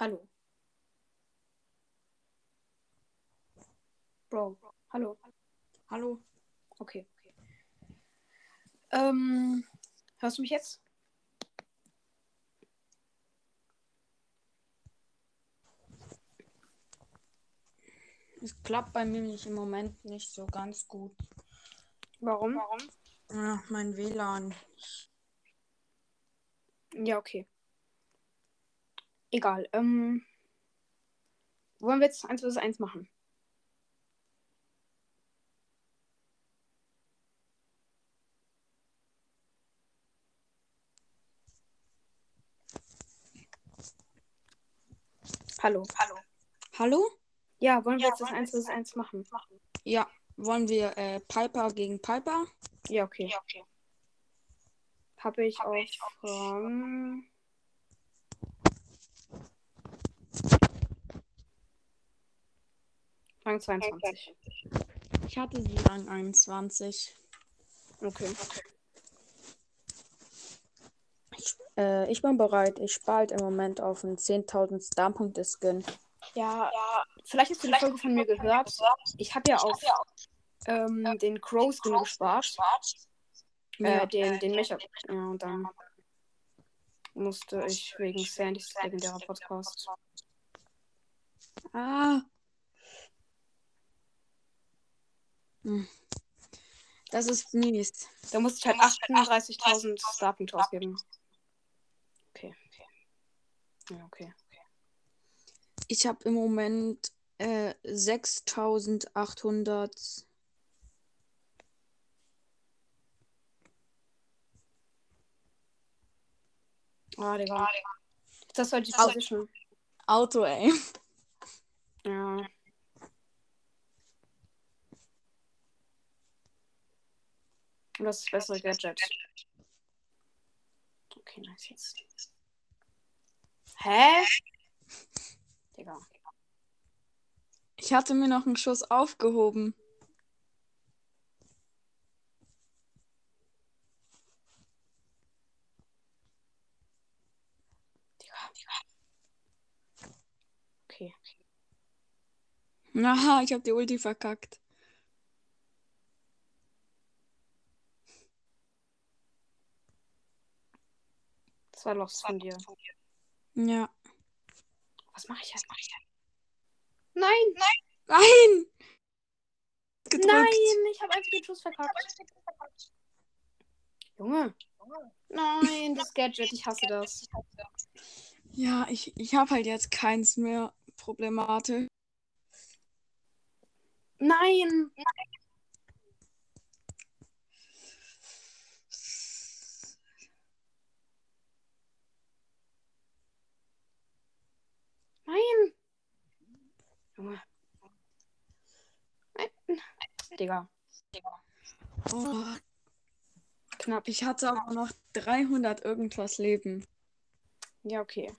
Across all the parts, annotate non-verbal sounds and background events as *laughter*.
Hallo. Bro, hallo. Hallo? Okay. Ähm, hörst du mich jetzt? Es klappt bei mir nicht im Moment nicht so ganz gut. Warum? Ja, mein WLAN. Ja, okay. Egal. Ähm, wollen wir jetzt 1 vs 1 machen? Hallo. Hallo? Hallo? Ja, wollen wir jetzt das 1 vs 1 machen? Ja, wollen wir äh, Piper gegen Piper? Ja, okay. Habe ich auf Rang. Rang 22. Ich hatte sie Rang 21. Okay. Ich, äh, ich bin bereit. Ich spare im Moment auf einen 10.000 Star-Punkte-Skin. Ja, vielleicht hast du die Folge von mir gehört. Ich habe ja auf ähm, den Crow Skin gespart. Äh, den, den Mecha. Ja, und dann musste ich wegen Sandys legendärer Podcast. Ah. Hm. Das ist mies. Da musste ich halt 38.000 Starpunkte ausgeben. Okay. Ja, okay. Ich habe im Moment äh, 6.800. Ah, Digga. Das war die Position. Auto, ey. Ja. Und das ist das bessere Gadget. Okay, nice jetzt. Hä? Digga. Ich hatte mir noch einen Schuss aufgehoben. Okay. Aha, ich habe die Ulti verkackt. Das war Lost von dir. Ja. Was mache ich jetzt? Nein! Nein! Nein! Gedrückt. Nein! Ich habe einfach den Schuss verkackt. Junge. Nein, das Gadget, ich hasse das. Ja, ich, ich habe halt jetzt keins mehr. Problematisch. Nein! Nein! Junge. Nein. Digga. Oh, Knapp. ich hatte aber noch 300 irgendwas Leben. Ja, okay.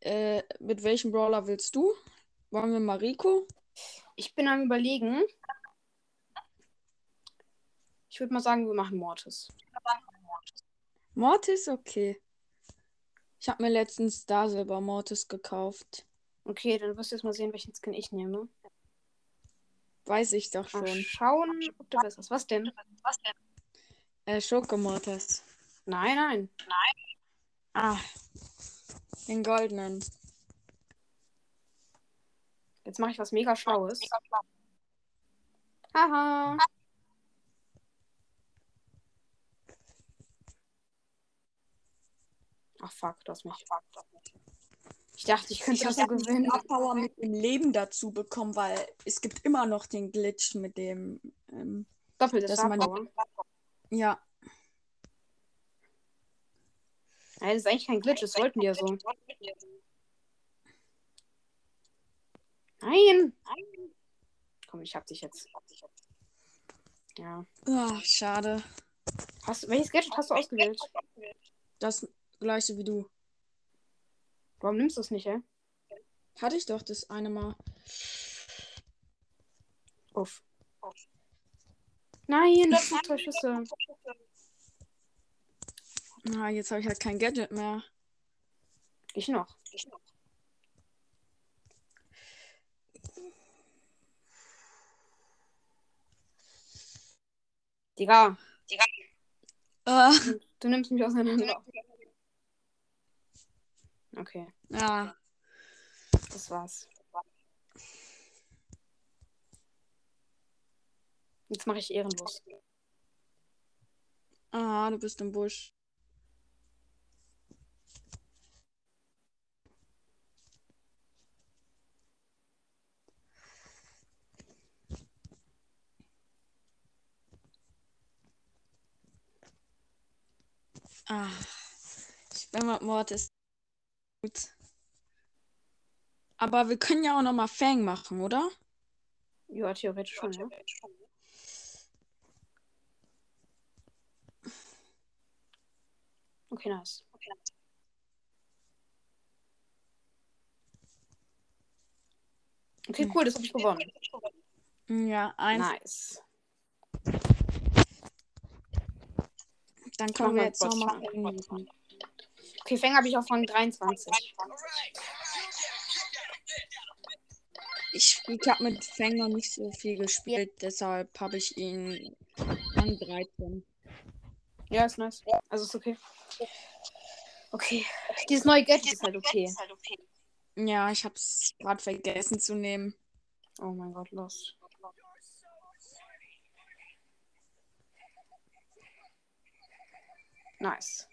Äh, mit welchem Brawler willst du? Wollen wir Mariko? Ich bin am überlegen. Ich würde mal sagen, wir machen Mortis. Mortis, okay. Ich habe mir letztens Star Silber Mortis gekauft. Okay, dann wirst du jetzt mal sehen, welchen Skin ich nehme. Weiß ich doch Mal schon. schauen, ob du besser Was denn? Äh, Schokomortis. Nein, nein. Ah. Den goldenen. Jetzt mache ich was mega Schlaues. Haha. Ach fuck, du hast mich. Ich dachte, ich könnte das so gewinnen. Star Power mit dem Leben dazu bekommen, weil es gibt immer noch den Glitch mit dem. Ähm, Doppelte dass man- ja. Nein, das ist eigentlich kein Glitch, das wollten ja so. Nein! Komm, ich hab dich jetzt. Ja. Ah, schade. Hast, welches Gadget hast du ausgewählt? Das gleiche wie du. Warum nimmst du es nicht, hä? Hatte ich doch das eine Mal. Uff. Nein, das sind zwei Schüsse. Na, jetzt habe ich halt kein Gadget mehr. Ich noch. Ich noch. Digga. Digga. Uh. Du nimmst mich auseinander. Okay, ja. das war's. Jetzt mache ich ehrenlos. Ah, du bist im Busch. Ah, ich bin mit Mortis gut. Aber wir können ja auch noch mal Fang machen, oder? Ja, theoretisch schon, ja. Okay, nice. Okay, cool, das habe ich gewonnen. Ja, eins. Nice. Dann können wir jetzt noch mal Bot Fang machen. Okay, Fang habe ich auf Rang 23. Ich, ich habe mit Fang noch nicht so viel gespielt, deshalb habe ich ihn an 13. Ja, ist nice. Also ist okay. Okay. Dieses neue Gadget ist halt okay. Ja, ich habe es gerade vergessen zu nehmen. Oh mein Gott, los. Nice.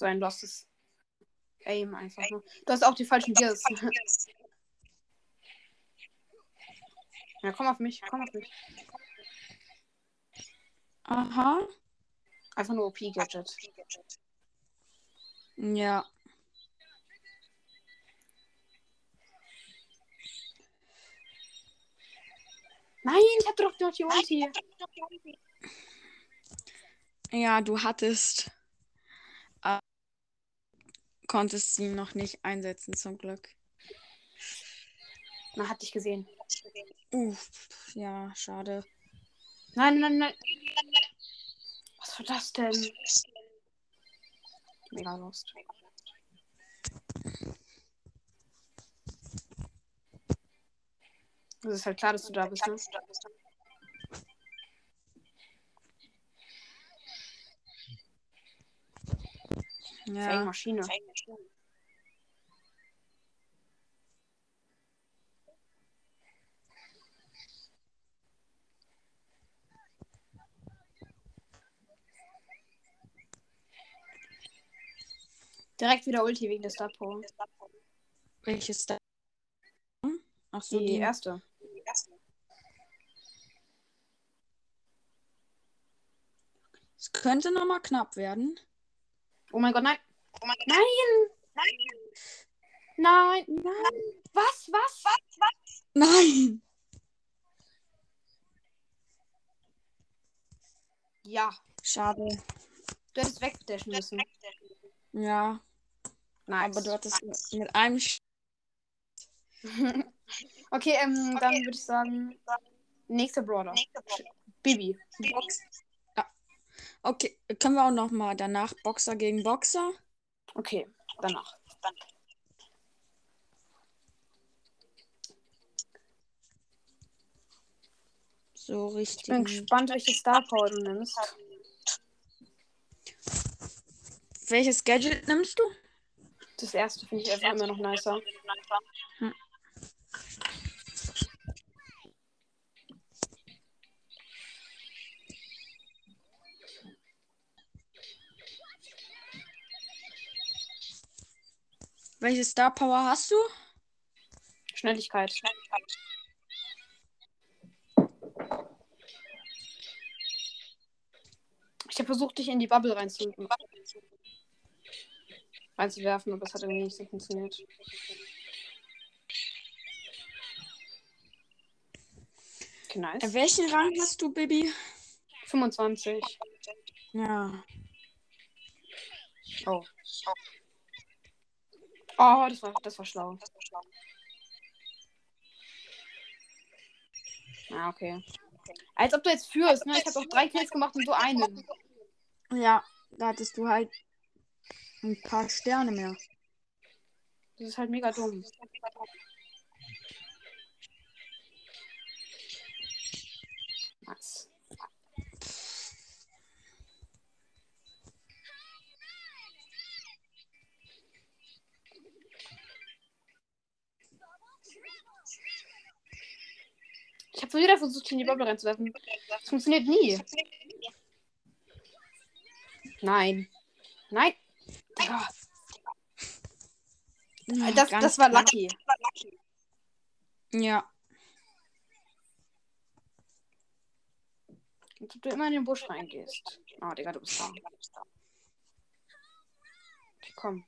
So ein lostes Aim einfach nur. Du hast auch die falschen Gears. *laughs* ja, komm auf mich, komm auf mich. Aha. Einfach nur OP-Gadget. Ja. Nein, ich hab doch noch die Ulti. Ja, du hattest. Konntest sie noch nicht einsetzen, zum Glück. Na, hat dich gesehen. Uff, ja, schade. Nein, nein, nein. Was war das denn? Mega lost. Es ist halt klar, dass du da bist, ne? Ja. Maschine. Direkt wieder Ulti wegen der Star Power. Welches da? Ach so, Die die. erste. Es könnte noch mal knapp werden. Oh mein Gott, nein. Nein! Nein! Nein! Was? Was? Was? Nein! Ja, Schade. du hättest wegdashen müssen. Ja, Nice. aber du hattest mit- einem. Sch *laughs* okay, ähm, dann würde ich sagen, nächster Brawler. Bibi. Box. Ja. Okay, können wir auch noch mal danach Boxer gegen Boxer? Okay, danach. So Ich richtig. bin gespannt, welche Star Power du nimmst. Welches Gadget nimmst du? Das erste finde ich einfach immer noch nicer. Welche Star Power hast du? Schnelligkeit. Ich habe versucht, dich in die Bubble reinzu reinzuwerfen, aber es hat irgendwie nicht so funktioniert. Okay, nice. Welchen Rang hast du, Baby? 25. Ja. Oh. Oh, das war, das war schlau. Ah, okay. Als ob du jetzt führst, ne? Ich habe doch drei Kills gemacht und du einen. Ja, da hattest du halt ein paar Sterne mehr. Das ist halt mega dumm. Was? Ich habe wieder versucht, in die Bubble reinzuwerfen. Das funktioniert nie. Nein. Nein. Ja. Ja, Das, das war knapp. lucky. Ja. Als ob du immer in den Busch reingehst. Oh, Digga, du bist da. Okay, komm.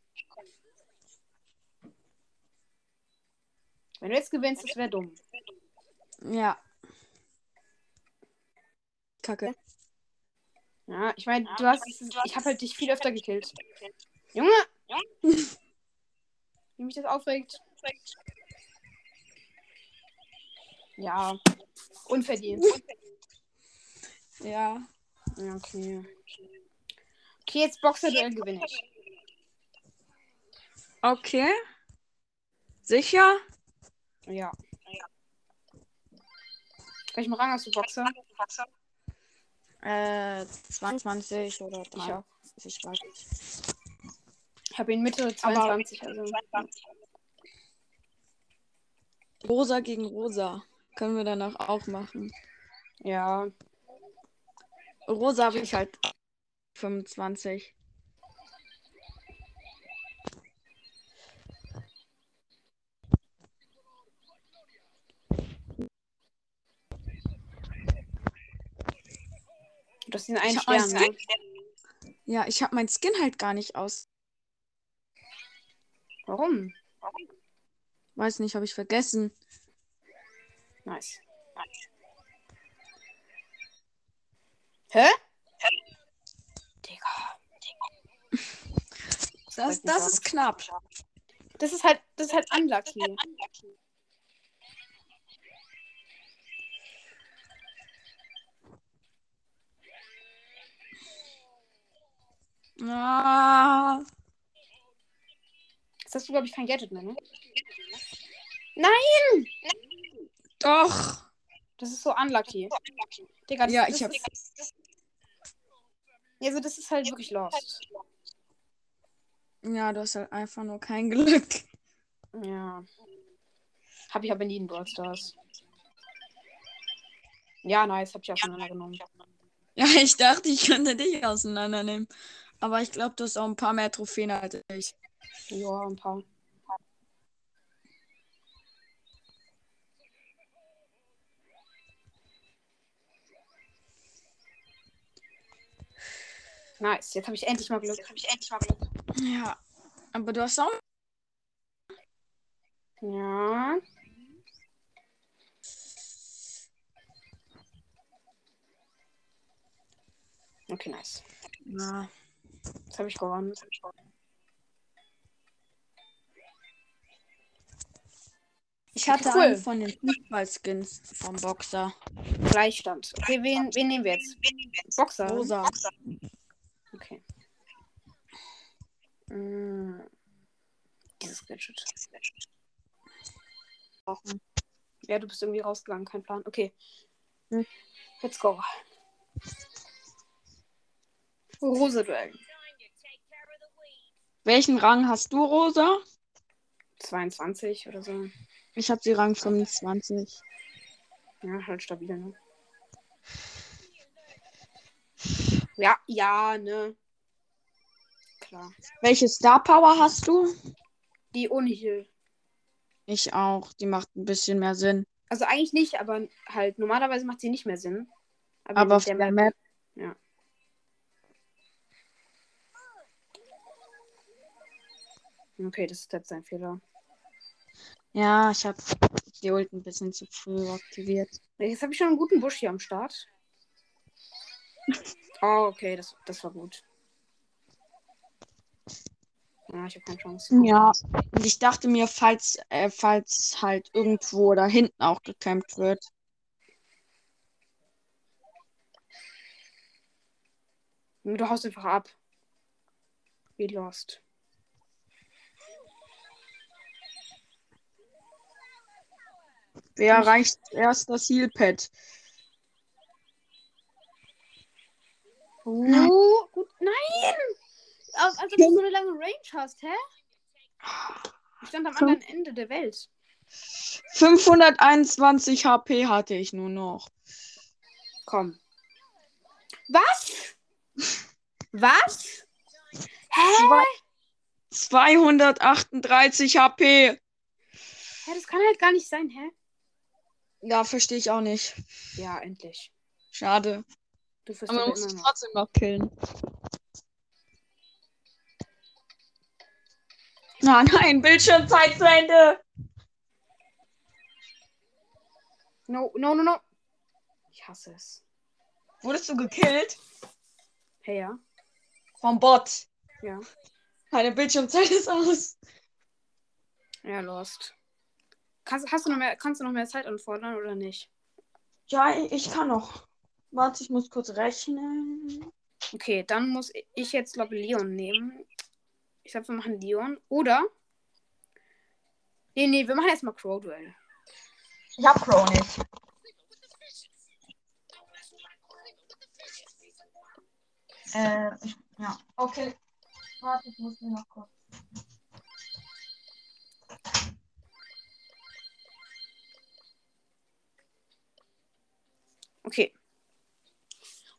Wenn du jetzt gewinnst, das wäre dumm. Ja. Kacke. Ja, ich meine, du hast. Ich habe halt dich viel öfter gekillt. Junge! *laughs* Wie mich das aufregt. Ja. Unverdient. Ja. Ja, okay. Okay, jetzt Boxer-Duell gewinne ich. Okay. Sicher? Ja. Welchen Rang hast du, Boxer? Äh, 22 oder Ich auch. 30. Ich weiß nicht. Ich habe ihn Mitte 22. Also. Rosa gegen Rosa. Können wir danach auch machen. Ja. Rosa habe ich halt 25. Du hast diesen einen Ich hab Stern, ne? Ja, ich habe mein Skin halt gar nicht aus. Warum? Weiß nicht, habe ich vergessen. Nice. Hä? Digga. Das, das ist knapp. Das ist halt, das ist halt unlucky. Ah, Jetzt hast du, glaube ich, kein Gadget mehr, ne? Nein! doch. Das ist so unlucky. Digga, das, Ja, das ich hab- Ist, also, das ist halt wirklich lost. Ja, du hast halt einfach nur kein Glück. Ja. Hab ich aber nie in Brawl Stars. Ja, nice, hab ich auseinandergenommen. Ja, ich dachte, ich könnte dich auseinandernehmen. Aber ich glaube, du hast auch ein paar mehr Trophäen als ich. Ja, ein paar. Nice, jetzt habe ich endlich mal Glück. Jetzt habe ich endlich mal Glück. Ja. Aber du hast auch. Ja. Okay, nice. Ja. Jetzt habe ich gewonnen. Ich hatte Cool. einen von den Fußballskins vom Boxer. Gleichstand. Okay, wen, wen nehmen wir jetzt? Boxer. Rosa. Okay. Mm. Dieses Gadget. Ja, du bist irgendwie rausgegangen, kein Plan. Okay. Hm. Let's go. Rose-Duell. Welchen Rang hast du, Rosa? 22 oder so. Ich habe sie Rang 25. Ja, halt stabil, ne? Ja, ja, ne? Klar. Welche Star Power hast du? Die ohne Heal. Ich auch. Die macht ein bisschen mehr Sinn. Also eigentlich nicht, aber halt normalerweise macht sie nicht mehr Sinn. Aber in auf der Map. Ja. Okay, das ist jetzt sein Fehler. Ja, ich habe die Ult ein bisschen zu früh aktiviert. Jetzt habe ich schon einen guten Busch hier am Start. Oh, okay, das, das war gut. Ja, ich habe keine Chance. Ja. Und ich dachte mir, falls, äh, falls halt irgendwo da hinten auch gekämpft wird. Du haust einfach ab. Wie lost. Wer erreicht erst das Healpad? Oh, gut. Nein! Als, als ob du so eine lange Range hast, hä? Ich stand am anderen Ende der Welt. 521 HP hatte ich nur noch. Komm. Was? Was? Hä? 238 HP. Hä, das kann halt gar nicht sein, hä? Ja, verstehe ich auch nicht. Ja, endlich. Schade. Du wirst Aber man muss noch. trotzdem noch killen. Ah nein, Bildschirmzeit zu Ende. No, no, no, no. Ich hasse es. Wurdest du gekillt? Hey, ja. Vom Bot. Ja. Meine Bildschirmzeit ist aus. Ja, lost. Kannst, hast du noch mehr, kannst du noch mehr Zeit anfordern oder nicht? Ja, ich kann noch. Warte, ich muss kurz rechnen. Okay, dann muss ich jetzt, glaube ich, Leon nehmen. Ich glaube, wir machen Leon. Oder? Nee, nee, wir machen erstmal Crow-Duell. Ich hab Crow nicht. Äh, ich, ja. Okay. Warte, ich muss mir noch kurz. Okay.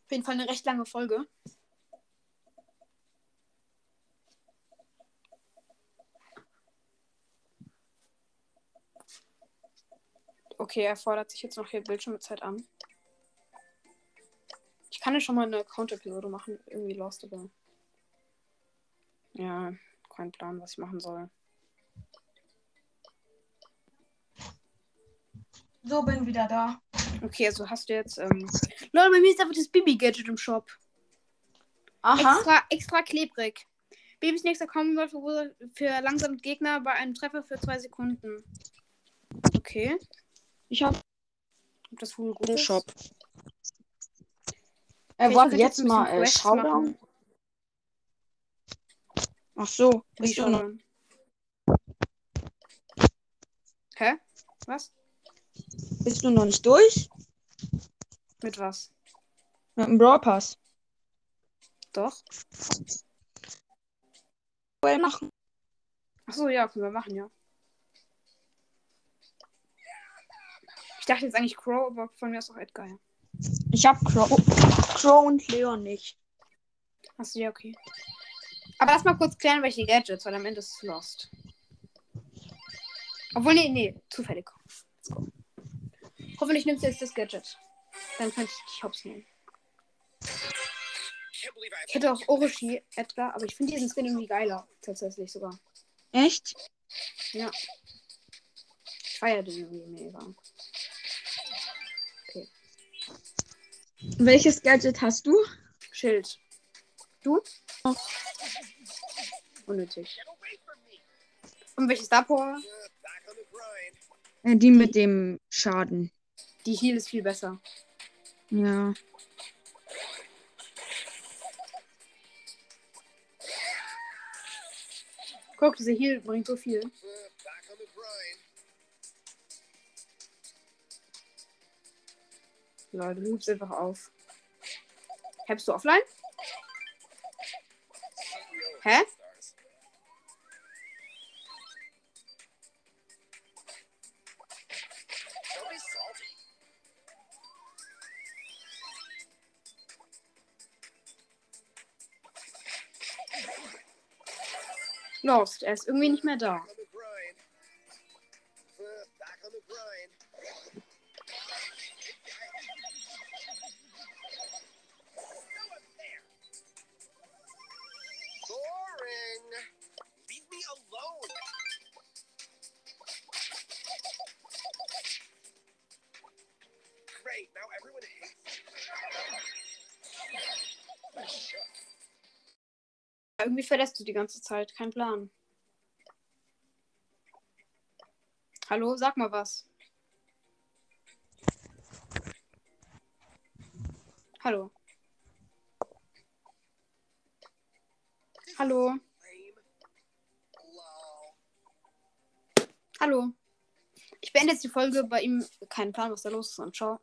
Auf jeden Fall eine recht lange Folge. Okay, er fordert sich jetzt noch hier Bildschirmzeit an. Ich kann ja schon mal eine Account-Episode machen. Irgendwie lost, aber. Ja, kein Plan, was ich machen soll. So, bin wieder da. Okay, also hast du jetzt. Ähm... Leute, bei mir ist einfach das Bibi-Gadget im Shop. Aha. Extra, extra klebrig. Babys nächster Combat verursacht für langsame Gegner bei einem Treffer für zwei Sekunden. Okay. Ich hab das wohl gut den ist? Shop. Äh, ich warte, jetzt bisschen mal äh, Showdown. Ach so. Noch, schon. Hä? Was? bist du noch nicht durch? Mit was? Mit dem Brawl Pass. Doch. Duell machen. Achso, ja, können wir machen, ja. Ich dachte jetzt eigentlich Crow, aber von mir ist auch Edgar. Ja. Ich hab Crow. Crow und Leon nicht. Achso, ja, okay. Aber lass mal kurz klären, welche Gadgets, weil am Ende ist es lost. Obwohl, nee, nee, zufällig. Let's go. Hoffentlich nimmst du jetzt das Gadget. Dann kann ich dich hops nehmen. Ich hätte auch Orochi, Edgar, aber ich finde diesen Skin irgendwie geiler. Tatsächlich sogar. Echt? Ja. Ich feiere den irgendwie mega. Welches Gadget hast du? Schild. Du? Oh. Unnötig. Und welches Star Power? Äh, die mit dem Schaden. Die Heal ist viel besser. Ja. Guck, diese Heal bringt so viel. Leute, du hübst einfach auf. Hebst du offline? Hä? Lost, er ist irgendwie nicht mehr da. Irgendwie verlässt du die ganze Zeit. Kein Plan. Hallo, sag mal was. Hallo. Hallo. Hallo. Ich beende jetzt die Folge bei ihm. Kein Plan, was da los ist. Und ciao.